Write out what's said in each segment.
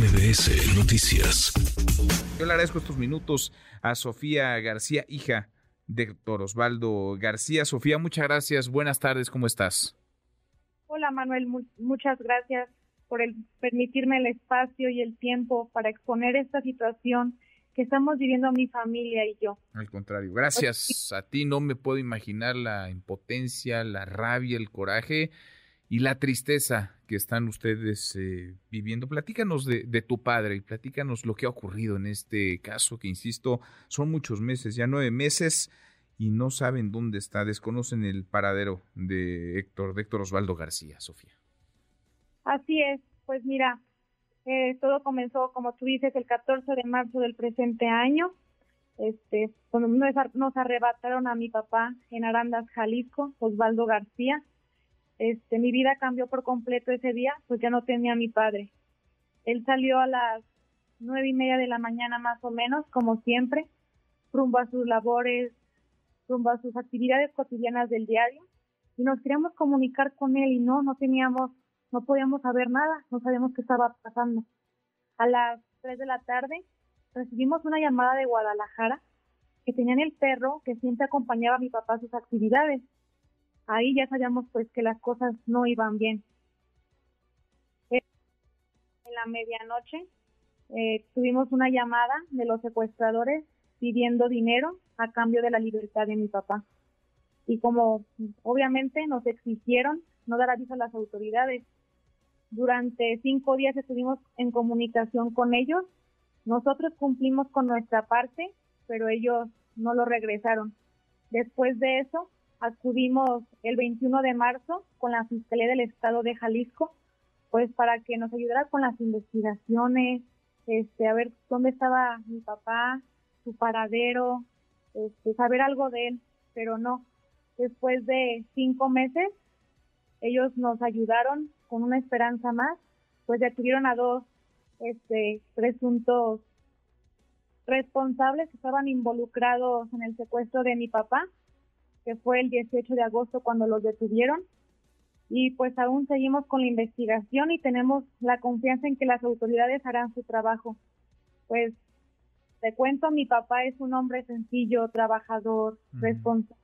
MBS Noticias. Yo le agradezco estos minutos a Sofía García, hija de doctor Osvaldo García. Sofía, muchas gracias. Buenas tardes, ¿cómo estás? Hola Manuel, muchas gracias por el, permitirme el espacio y el tiempo para exponer esta situación que estamos viviendo mi familia y yo. Al contrario, gracias a ti no me puedo imaginar la impotencia, la rabia, el coraje y la tristeza que están ustedes eh, viviendo. Platícanos de, tu padre y platícanos lo que ha ocurrido en este caso, que insisto, son muchos meses, ya nueve meses, y no saben dónde está, desconocen el paradero de Héctor, de Héctor Osvaldo García, Sofía. Así es, pues mira, eh, todo comenzó, como tú dices, el 14 de marzo del presente año. Este, cuando nos arrebataron a mi papá en Arandas, Jalisco, Osvaldo García este, mi vida cambió por completo ese día, pues ya no tenía a mi padre. Él salió a las nueve y media de la mañana más o menos, como siempre, rumbo a sus labores, rumbo a sus actividades cotidianas del diario, y nos queríamos comunicar con él y no, no teníamos, no podíamos saber nada, no sabíamos qué estaba pasando. A las tres de la tarde recibimos una llamada de Guadalajara que tenían el perro que siempre acompañaba a mi papá a sus actividades ahí ya sabíamos pues que las cosas no iban bien. En la medianoche eh, tuvimos una llamada de los secuestradores pidiendo dinero a cambio de la libertad de mi papá. Y como obviamente nos exigieron no dar aviso a las autoridades, durante cinco días estuvimos en comunicación con ellos. Nosotros cumplimos con nuestra parte, pero ellos no lo regresaron. Después de eso, acudimos el 21 de marzo con la Fiscalía del Estado de Jalisco, pues para que nos ayudara con las investigaciones, este, a ver dónde estaba mi papá, su paradero, este, saber algo de él, pero no. Después de cinco meses, ellos nos ayudaron con una esperanza más, pues detuvieron a dos este, presuntos responsables que estaban involucrados en el secuestro de mi papá que fue el 18 de agosto cuando los detuvieron. Y pues aún seguimos con la investigación y tenemos la confianza en que las autoridades harán su trabajo. Pues te cuento, mi papá es un hombre sencillo, trabajador, responsable,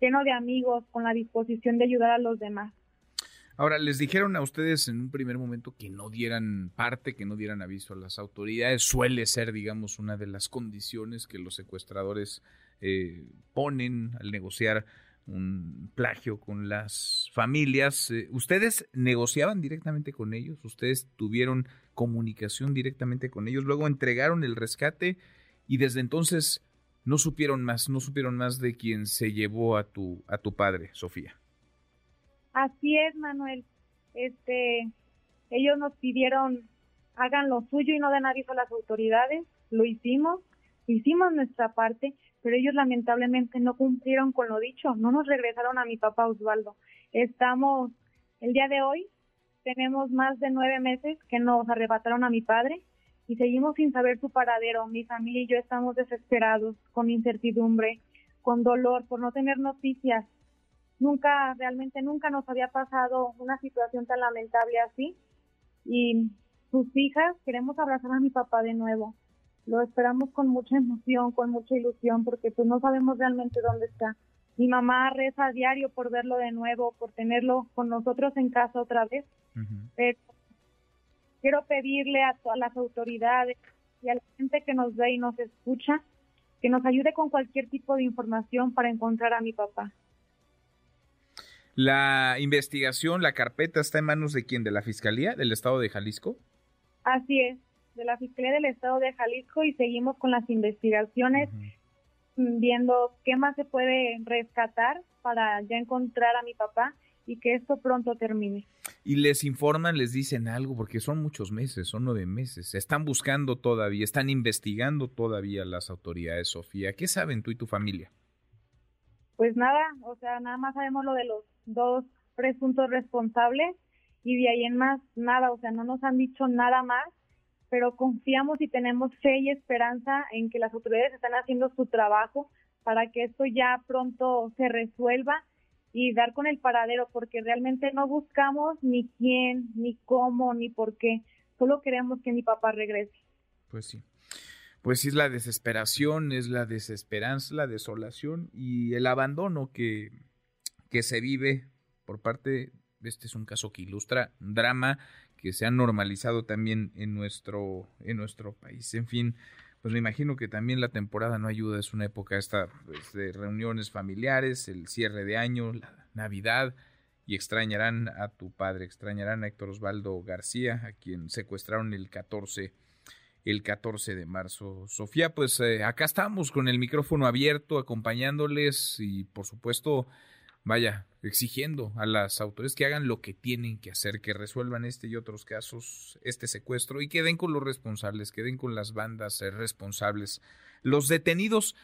lleno de amigos, con la disposición de ayudar a los demás. Ahora, les dijeron a ustedes en un primer momento que no dieran parte, que no dieran aviso a las autoridades. Suele ser, digamos, una de las condiciones que los secuestradores eh, ponen al negociar un plagio con las familias. Eh, ¿Ustedes negociaban directamente con ellos? ¿Ustedes tuvieron comunicación directamente con ellos? Luego entregaron el rescate y desde entonces no supieron más, no supieron más de quien se llevó a tu, a tu padre, Sofía. Así es, Manuel. Este, ellos nos pidieron hagan lo suyo y no den aviso a las autoridades. Lo hicimos, hicimos nuestra parte, pero ellos lamentablemente no cumplieron con lo dicho, no nos regresaron a mi papá Osvaldo. Estamos, el día de hoy, tenemos más de nueve meses que nos arrebataron a mi padre y seguimos sin saber su paradero. Mi familia y yo estamos desesperados, con incertidumbre, con dolor por no tener noticias nunca, realmente nunca nos había pasado una situación tan lamentable así. Y sus hijas, queremos abrazar a mi papá de nuevo. Lo esperamos con mucha emoción, con mucha ilusión, porque pues no sabemos realmente dónde está. Mi mamá reza a diario por verlo de nuevo, por tenerlo con nosotros en casa otra vez. Pero quiero pedirle a todas las autoridades y a la gente que nos ve y nos escucha que nos ayude con cualquier tipo de información para encontrar a mi papá. La investigación, la carpeta está en manos de quién, de la Fiscalía del Estado de Jalisco. Así es, de la Fiscalía del Estado de Jalisco y seguimos con las investigaciones viendo qué más se puede rescatar para ya encontrar a mi papá y que esto pronto termine. Y les informan, les dicen algo, porque son muchos meses, son nueve meses. Están buscando todavía, están investigando todavía las autoridades, Sofía. ¿Qué saben tú y tu familia? Pues nada, o sea, nada más sabemos lo de los dos presuntos responsables y de ahí en más nada, o sea, no nos han dicho nada más, pero confiamos y tenemos fe y esperanza en que las autoridades están haciendo su trabajo para que esto ya pronto se resuelva y dar con el paradero, porque realmente no buscamos ni quién, ni cómo, ni por qué. Solo queremos que mi papá regrese. Pues sí. Pues es la desesperación, es la desesperanza, la desolación y el abandono que, que se vive por parte, este es un caso que ilustra drama que se ha normalizado también en nuestro, en nuestro país. En fin, pues me imagino que también la temporada no ayuda, es una época esta pues, de reuniones familiares, el cierre de año, la Navidad, y extrañarán a tu padre, extrañarán a Héctor Osvaldo García, a quien secuestraron el 14 el 14 de marzo. Sofía, pues eh, acá estamos con el micrófono abierto, acompañándoles y por supuesto, vaya, exigiendo a las autoridades que hagan lo que tienen que hacer, que resuelvan este y otros casos, este secuestro y que den con los responsables, que den con las bandas eh, responsables. Los detenidos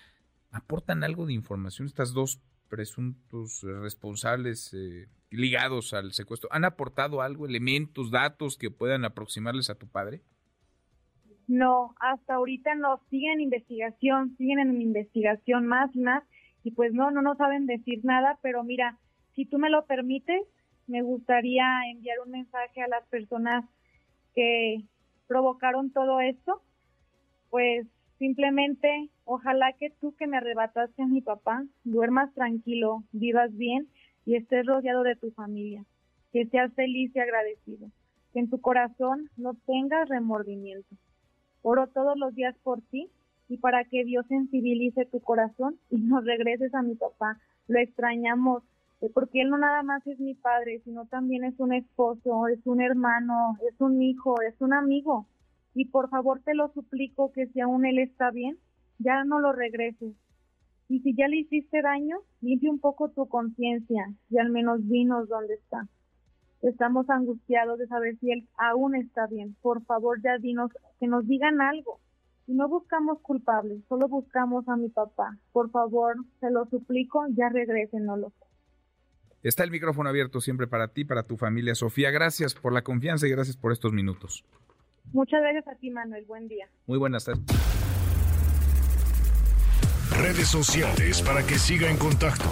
aportan algo de información, estas dos presuntos responsables eh, ligados al secuestro, ¿han aportado algo, elementos, datos que puedan aproximarles a tu padre? No, hasta ahorita no, siguen investigación, siguen en investigación más y más, y pues no, no nos saben decir nada, pero mira, si tú me lo permites, me gustaría enviar un mensaje a las personas que provocaron todo esto, pues simplemente ojalá que tú que me arrebataste a mi papá, duermas tranquilo, vivas bien y estés rodeado de tu familia, que seas feliz y agradecido, que en tu corazón no tengas remordimiento. Oro todos los días por ti y para que Dios sensibilice tu corazón y nos regreses a mi papá. Lo extrañamos eh, porque él no nada más es mi padre, sino también es un esposo, es un hermano, es un hijo, es un amigo. Y por favor te lo suplico que si aún él está bien, ya no lo regreses. Y si ya le hiciste daño, limpia un poco tu conciencia y al menos dinos dónde está. Estamos angustiados de saber si él aún está bien. Por favor, ya dinos, que nos digan algo. Y no buscamos culpables, solo buscamos a mi papá. Por favor, se lo suplico, ya regrésenlo. Está el micrófono abierto siempre para ti, para tu familia. Sofía, gracias por la confianza y gracias por estos minutos. Muchas gracias a ti, Manuel. Buen día. Muy buenas tardes. Redes sociales para que siga en contacto: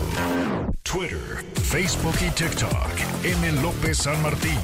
Twitter, Facebook y TikTok. M. López San Martín.